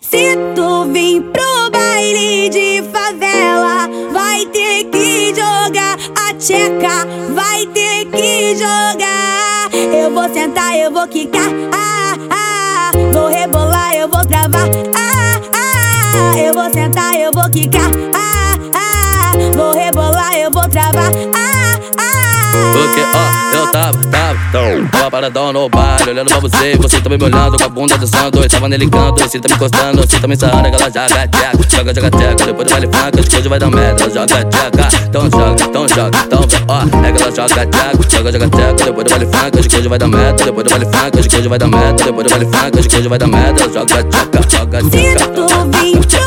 Se tu vir pro baile de favela, vai ter que jogar a tcheca, vai ter que jogar. Eu vou sentar, eu vou quicar, ah, ah, vou rebolar, eu vou travar, ah, ah, eu vou sentar, eu vou quicar, ah, ah, vou rebolar, eu vou travar, ah, ah. Porque, ó, eu tava, tava, paradão no baile, olhando pra você, você também me olhando com a bunda dançando, eu tava nele canto, você tá me encostando, você tá me sarrando, ela joga tcheca, joga, joga tcheca, depois do baile funk, hoje vai dar merda, joga tcheca, então joga, então joga, então ó, é que ela joga tcheca, joga, joga tcheca, depois do baile funk, que hoje vai dar merda, depois do baile funk, que hoje vai dar merda, depois do baile funk, que hoje vai dar merda, joga tcheca, joga tcheca.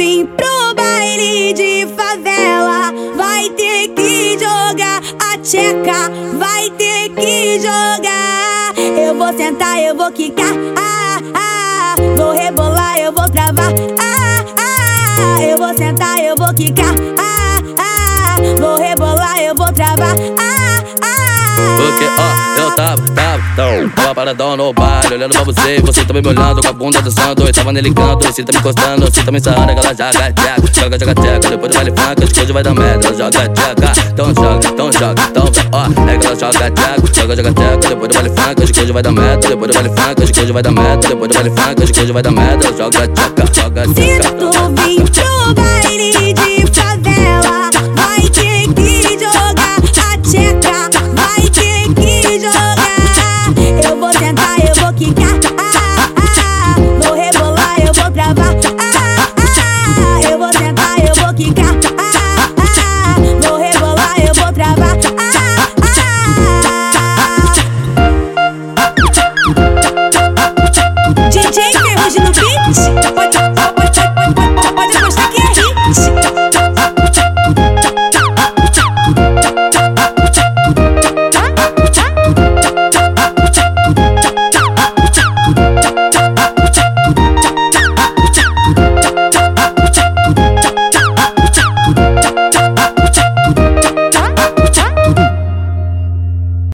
Pro baile de favela, vai ter que jogar a tcheca, vai ter que jogar. Eu vou sentar, eu vou quicar, ah, ah, vou rebolar, eu vou travar, ah, ah, eu vou sentar, eu vou quicar, ah, ah, vou rebolar, eu vou travar, ah, ah. Porque, ó, eu tava, tava, tava paradão no baile, olhando pra você, você também me olhando com a bunda dançando, eu tava nele canto, você tá me encostando, você tá me sarrando, ela joga tcheca, joga, joga tcheca, depois do baile funk, acho que hoje vai dar merda, joga tcheca, então joga, então joga, então ó, é que ela joga tcheca, joga, joga tcheca, depois do baile funk, acho que hoje vai dar merda, depois do baile funk, acho que hoje vai dar merda, depois do baile funk, acho que hoje vai dar merda, joga tcheca, joga Se tcheca. tu vir pro baile de senta eu